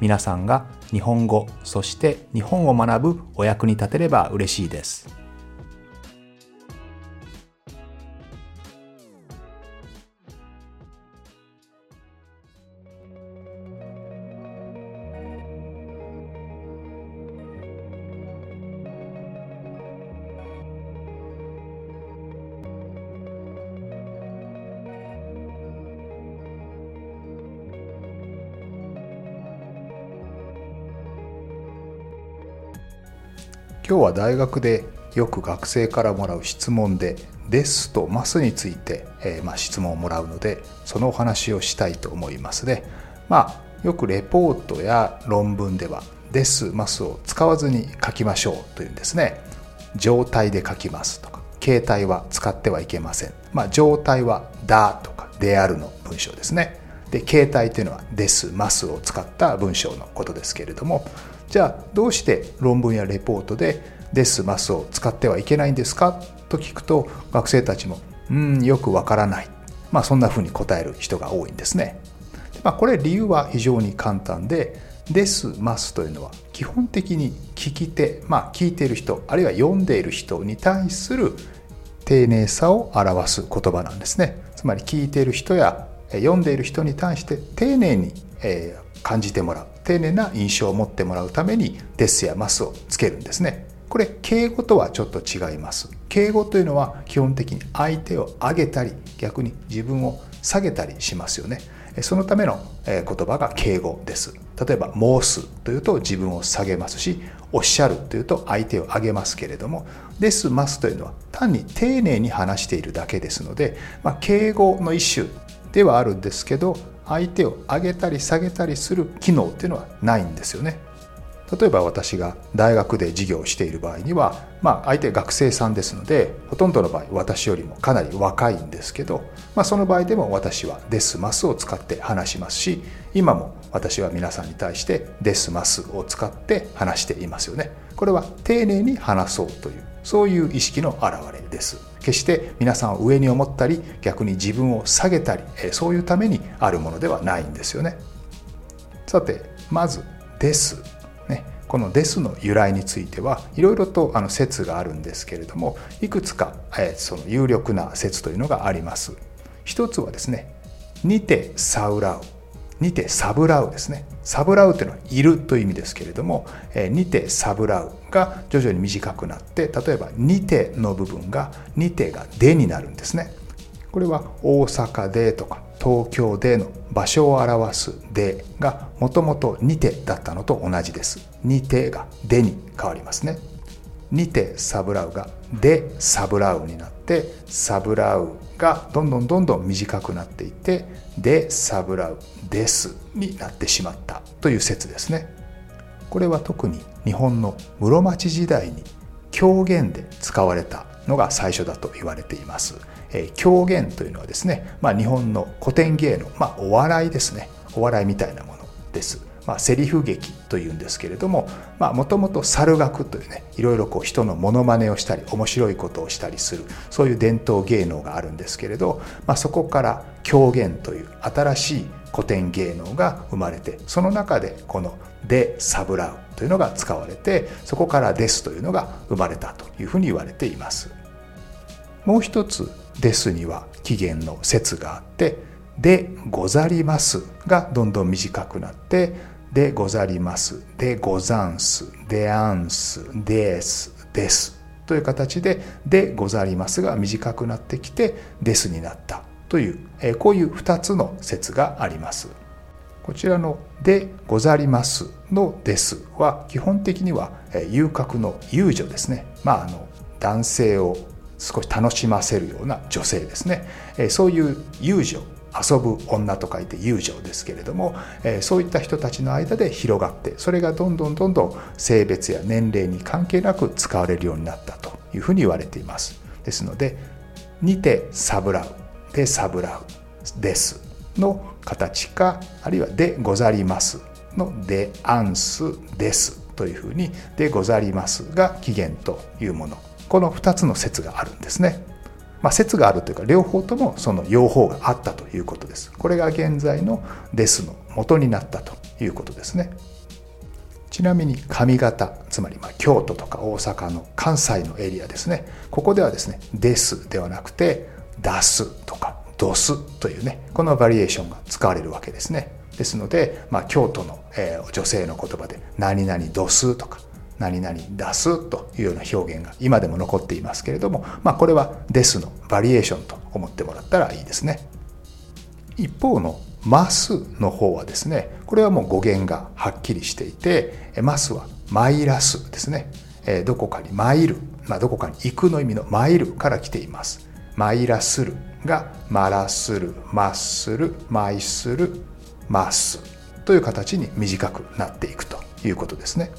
皆さんが日本語そして日本を学ぶお役に立てれば嬉しいです。今日は大学でよく学生からもらう質問で「です」と「ます」について、えー、まあ、質問をもらうのでそのお話をしたいと思いますね。まあよくレポートや論文では「です」「ます」を使わずに書きましょうというんですね。状態で書きますとか形態は使ってはいけません。まあ、状態は「だ」とか「である」の文章ですね。で形態というのは「です」「ます」を使った文章のことですけれどもじゃあどうして論文やレポートで「です」「ます」を使ってはいけないんですか？と聞くと学生たちも「うんよくわからない」まあそんなふうに答える人が多いんですね。まあ、これ理由は非常に簡単で「です」「ます」というのは基本的に聞き手まあ聞いている人あるいは読んでいる人に対する丁寧さを表す言葉なんですね。つまり聞いている人や読んでいる人に対して丁寧に感じてもらう丁寧な印象を持ってもらうために「です」や「ます」をつけるんですね。これ敬語とはちょっと違います。敬語というのは基本的に相手を上げたり逆に自分を下げたりしますよね。そのための言葉が敬語です。例えば申すというと自分を下げますし、おっしゃるというと相手を上げますけれども、ですますというのは単に丁寧に話しているだけですので、まあ、敬語の一種ではあるんですけど、相手を上げたり下げたりする機能っていうのはないんですよね。例えば私が大学で授業をしている場合には、まあ、相手学生さんですのでほとんどの場合私よりもかなり若いんですけど、まあ、その場合でも私は「ですます」を使って話しますし今も私は皆さんに対して「ですます」を使って話していますよね。これは丁寧に話そうというそういう意識の表れです。決して皆さんを上に思ったり逆に自分を下げたりそういうためにあるものではないんですよね。さてまず「です」ね、この「です」の由来についてはいろいろとあの説があるんですけれどもいくつか、その有力な説というのがあります。一つはですね「にてサウラウ」にてサブラウですね。サブラウというのは「いる」という意味ですけれどもえ「にてサブラウ」が徐々に短くなって例えば「にて」の部分が「にて」が「で」になるんですね。これは大阪でとか東京での場所を表すでがもともとにてだったのと同じです。にてがでに変わりますね。にてサブラウがでサブラウになってサブラウがどんどんどんどん短くなっていってでサブラウですになってしまったという説ですね。これは特に日本の室町時代に狂言で使われたのが最初だと言われています。え狂言というのはですね、まあ、日本の古典芸能、まあ、お笑いですねお笑いみたいなものです。まあ、セリフ劇というんですけれどももともと猿楽というねいろいろこう人のモノマネをしたり面白いことをしたりするそういう伝統芸能があるんですけれど、まあ、そこから狂言という新しい古典芸能が生まれてその中でこの「でサブラウ」というのが使われてそこから「です」というのが生まれたというふうに言われています。もう一つですには起源の説があって「でござります」がどんどん短くなって「でござります」「でござんす」「であんす」「です」「です」という形で「でござります」が短くなってきて「です」になった。というこういう2つの説があります。こちらの「でござります」の「です」は基本的には遊郭の遊女ですね。まああの男性を少し楽しませるような女性ですね。そういう遊女遊ぶ女と書いて友情ですけれども、えそういった人たちの間で広がってそれがどんどんどんどん性別や年齢に関係なく使われるようになったというふうに言われていますですのでにてサブラウでサブラウですの形かあるいはでござりますのでアンスですというふうにでござりますが起源というものこの2つの説があるんですね。まあ、説があるというか両方ともその用法があったということです。これが現在のですの元になったということですね。ちなみに上方つまりま京都とか大阪の関西のエリアですねここではですね「です」ではなくて「出す」とか「どす」というねこのバリエーションが使われるわけですねですので、まあ、京都の、えー、女性の言葉で「何々どす」とか「何々出す」というような表現が今でも残っていますけれども、まあ、これは「です」のバリエーションと思ってもらったらいいですね。一方のマスの方はですねこれはもう語源がはっきりしていてマスはマイラスですね。どこかに参る、まあ、どこかに行くの意味の参るから来ています。マイラスルがマラスルマッスルマイスルマスという形に短くなっていくということですね。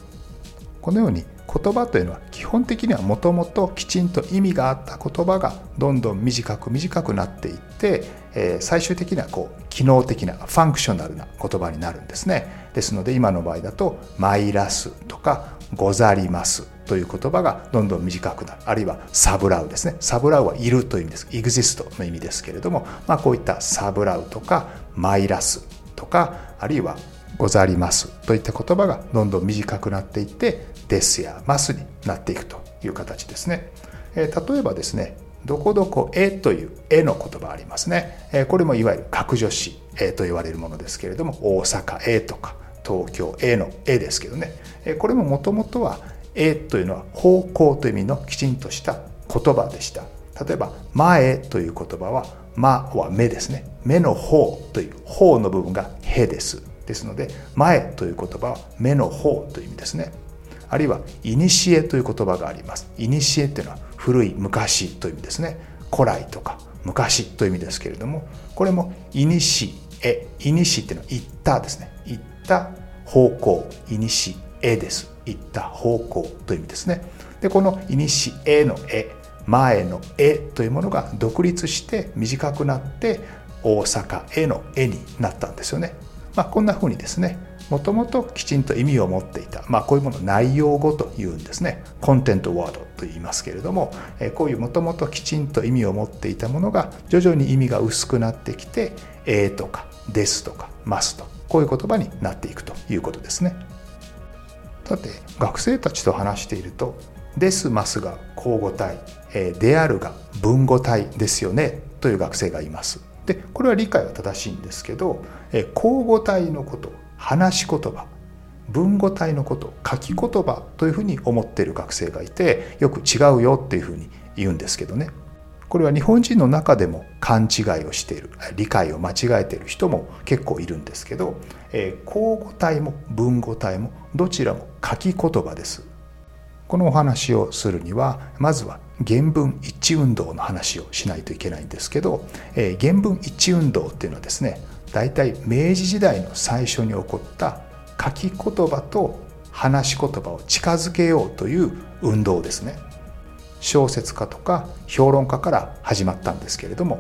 このように言葉というのは基本的にはもともときちんと意味があった言葉がどんどん短く短くなっていって、え最終的にはこう機能的な functional な言葉になるんですね。ですので今の場合だと「マイラス」とか「ござります」という言葉がどんどん短くなる。あるいはサブラウですね。サブラウはいるという意味です。 exist の意味ですけれども、まあ、こういったサブラウとかマイラスとかあるいはござりますといった言葉がどんどん短くなっていってですやますになっていくという形ですね。え例えばですねどこどこへという絵の言葉ありますね。えこれもいわゆる格助詞と言われるものですけれども大阪へとか東京への絵ですけどね。えこれももともとは絵というのは方向という意味のきちんとした言葉でした。例えば前という言葉は「ま」は目ですね。目の方という方の部分が「へ」です。ですので前という言葉は目の方という意味ですね。あるいは「いにしえ」という言葉があります。いにしえっていうのは古い昔という意味ですね。古来とか昔という意味ですけれどもこれも「いにしえ」「いにし」っていうのは「行った」ですね。行った方向「いにしえ」です。行った方向という意味ですね。でこの「いにしえ」の「え」前の「え」というものが独立して短くなって大阪への「え」になったんですよね。まあ、こんなふうにですねもともときちんと意味を持っていた、まあ、こういうもの内容語というんですねコンテントワードと言いますけれどもこういうもともときちんと意味を持っていたものが徐々に意味が薄くなってきて「えー」とか「です」とか「ます」とこういう言葉になっていくということですね。さて学生たちと話していると「です」「ます」が交互体「である」が文語体ですよねという学生がいます。でこれは理解は正しいんですけど交互体のこと話し言葉文語体のこと書き言葉というふうに思っている学生がいてよく違うよっていうふうに言うんですけどね。これは日本人の中でも勘違いをしている理解を間違えている人も結構いるんですけど、えー、交互体も文語体もどちらも書き言葉です。このお話をするにはまずは原文一致運動の話をしないといけないんですけど、えー、原文一致運動っていうのはですね大体明治時代の最初に起こった書き言葉と話し言葉を近づけようという運動ですね。小説家とか評論家から始まったんですけれども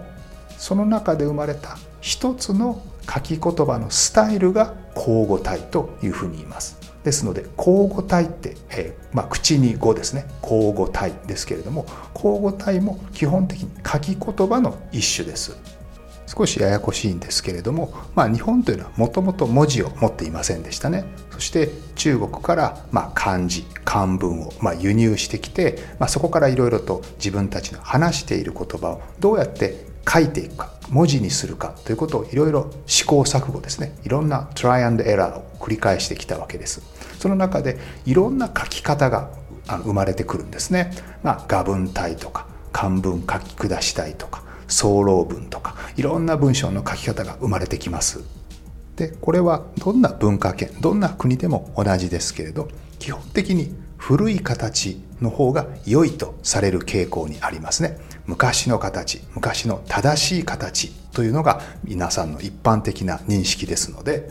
その中で生まれた一つの書き言葉のスタイルが交互体というふうに言います。ですので交互体って、えー、まあ、口に語ですね。交互体ですけれども交互体も基本的に書き言葉の一種です。少しややこしいんですけれども、まあ、日本というのはもともと文字を持っていませんでしたね。そして中国からま漢字漢文をま輸入してきて、ま、そこからいろいろと自分たちの話している言葉をどうやって書いていくか。文字にするかということをいろいろ試行錯誤ですね。いろんなトライアンドエラーを繰り返してきたわけです。その中でいろんな書き方が生まれてくるんですね、まあ、画文体とか漢文書き下したいとか総論文とかいろんな文章の書き方が生まれてきます。でこれはどんな文化圏どんな国でも同じですけれど基本的に古い形の方が良いとされる傾向にありますね。昔の形昔の正しい形というのが皆さんの一般的な認識ですので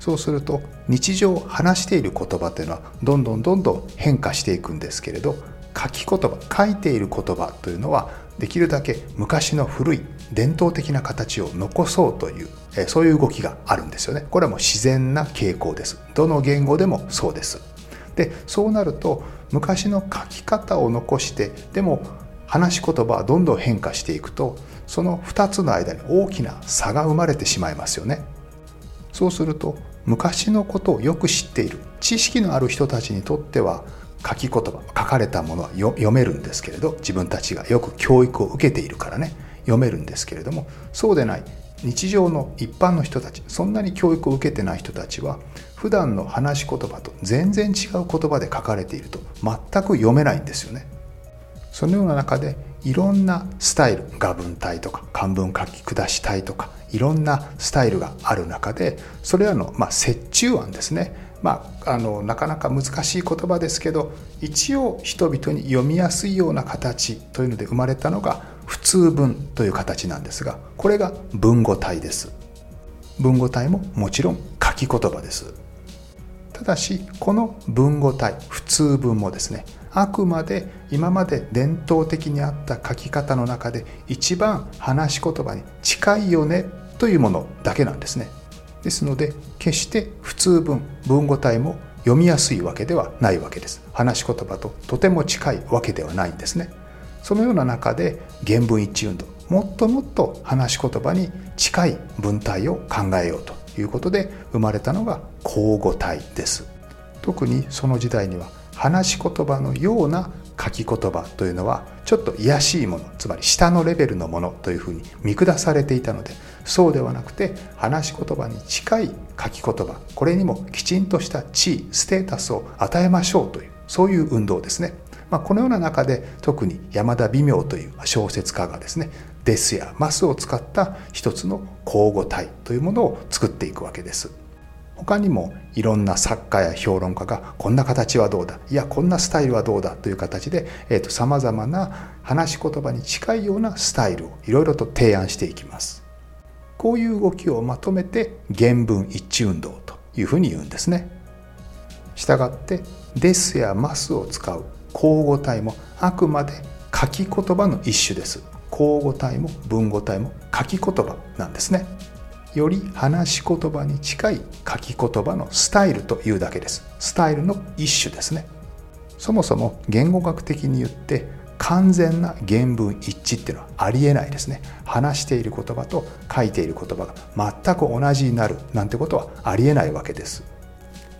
そうすると日常話している言葉というのはどんどんどんどん変化していくんですけれど書き言葉書いている言葉というのはできるだけ昔の古い伝統的な形を残そうというそういう動きがあるんですよね。これはもう自然な傾向です。どの言語でもそうです。でそうなると昔の書き方を残してでも話し言葉はどんどん変化していくとその2つの間に大きな差が生まれてしまいますよねそうすると昔のことをよく知っている知識のある人たちにとっては書き言葉書かれたものは読めるんですけれど自分たちがよく教育を受けているからね読めるんですけれどもそうでない日常の一般の人たちそんなに教育を受けてない人たちは普段の話し言葉と全然違う言葉で書かれていると全く読めないんですよね。そのような中でいろんなスタイル画文体とか漢文書き下し体とかいろんなスタイルがある中でそれらの、まあ、折衷案ですね。まあ、あのなかなか難しい言葉ですけど一応人々に読みやすいような形というので生まれたのが普通文という形なんですがこれが文語体です。文語体ももちろん書き言葉です。ただしこの文語体普通文もですね。あくまで今まで伝統的にあった書き方の中で一番話し言葉に近いよねというものだけなんですね。ですので決して普通文文語体も読みやすいわけではないわけです。話し言葉ととても近いわけではないんですね。そのような中で原文一致運動もっともっと話し言葉に近い文体を考えようということで生まれたのが口語体です。特にその時代には話し言葉のような書き言葉というのはちょっと卑しいものつまり下のレベルのものというふうに見下されていたのでそうではなくて話し言葉に近い書き言葉これにもきちんとした地位ステータスを与えましょうというそういう運動ですね。まあ、このような中で特に山田微妙という小説家がですねデスやマスを使った一つの交互体というものを作っていくわけです。他にもいろんな作家や評論家がこんな形はどうだいやこんなスタイルはどうだという形でさまざまな話し言葉に近いようなスタイルをいろいろと提案していきます。こういう動きをまとめて原文一致運動というふうに言うんですね。したがって「です」や「ます」を使う交互体もあくまで書き言葉の一種です。交互体も文語体も書き言葉なんですね。より話し言葉に近い書き言葉のスタイルというだけです。スタイルの一種ですね。そもそも言語学的に言って完全な原文一致っていうのはありえないですね。話している言葉と書いている言葉が全く同じになるなんてことはありえないわけです。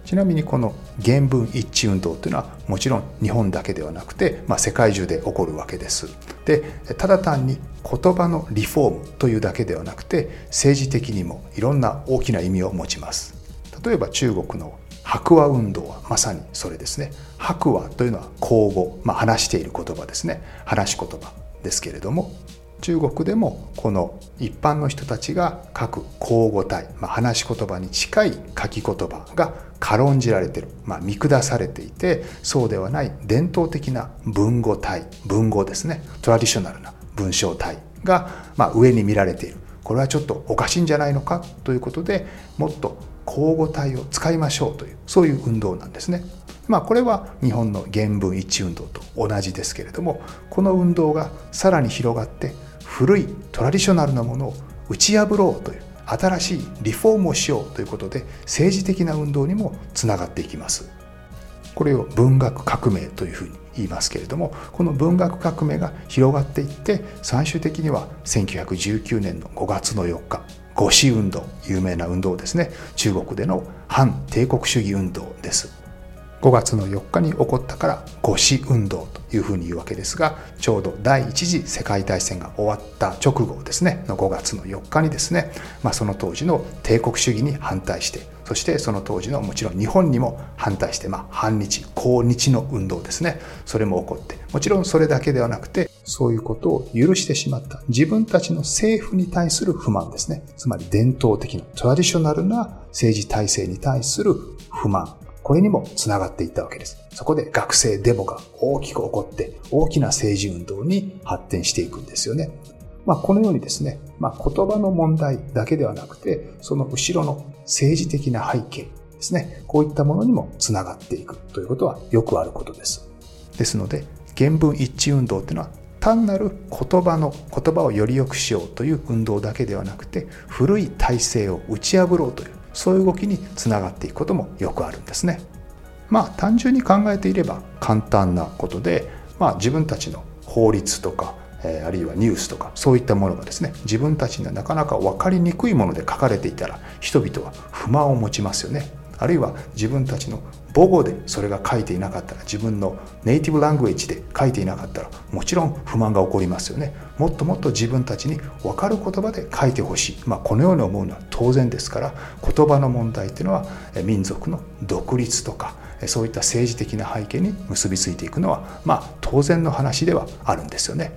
ちなみにこの原文一致運動というのはもちろん日本だけではなくて、まあ、世界中で起こるわけです。でただ単に言葉のリフォームというだけではなくて政治的にもいろんな大きな意味を持ちます。例えば中国の白話運動はまさにそれですね。白話というのは口語、まあ、話している言葉ですね。話し言葉ですけれども中国でもこの一般の人たちが書く口語体、まあ、話し言葉に近い書き言葉が軽んじられている、まあ、見下されていてそうではない伝統的な文語体文語ですねトラディショナルな文章体が、まあ、上に見られているこれはちょっとおかしいんじゃないのか？ということでもっと口語体を使いましょうというそういう運動なんですね。まあ、これは日本の原文一致運動と同じですけれどもこの運動がさらに広がって古いトラディショナルなものを打ち破ろうという新しいリフォームをしようということで政治的な運動にもつながっていきます。これを文学革命というふうに言いますけれどもこの文学革命が広がっていって最終的には1919年の5月の4日五四運動有名な運動ですね。中国での反帝国主義運動です。5月の4日に起こったから五四運動というふうに言うわけですがちょうど第一次世界大戦が終わった直後ですねの5月の4日にですね、まあ、その当時の帝国主義に反対してそしてその当時のもちろん日本にも反対して、まあ、反日抗日の運動ですねそれも起こってもちろんそれだけではなくてそういうことを許してしまった自分たちの政府に対する不満ですねつまり伝統的なトラディショナルな政治体制に対する不満これにもつながっていったわけです。そこで学生デモが大きく起こって大きな政治運動に発展していくんですよね。まあ、このようにですね、まあ、言葉の問題だけではなくて、その後ろの政治的な背景ですね、こういったものにもつながっていくということはよくあることです。ですので、原文一致運動っていうのは単なる言葉の言葉をより良くしようという運動だけではなくて古い体制を打ち破ろうというそういう動きにつながっていくこともよくあるんですね。まあ単純に考えていれば簡単なことで、まあ、自分たちの法律とかえあるいはニュースとかそういったものがですね自分たちにはなかなか分かりにくいもので書かれていたら人々は不満を持ちますよねあるいは自分たちの母語でそれが書いていなかったら自分のネイティブラングエッジで書いていなかったらもちろん不満が起こりますよねもっともっと自分たちに分かる言葉で書いてほしい、まあ、このように思うのは当然ですから言葉の問題っていうのは民族の独立とかそういった政治的な背景に結びついていくのはまあ当然の話ではあるんですよね。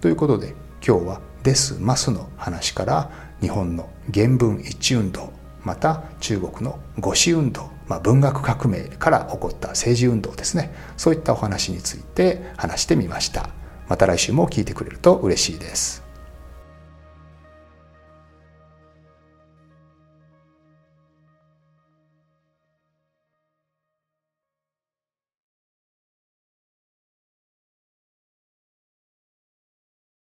ということで今日は「です」「ます」の話から日本の原文一致運動また中国の五四運動、まあ、文学革命から起こった政治運動ですね。そういったお話について話してみました。また来週も聞いてくれると嬉しいです。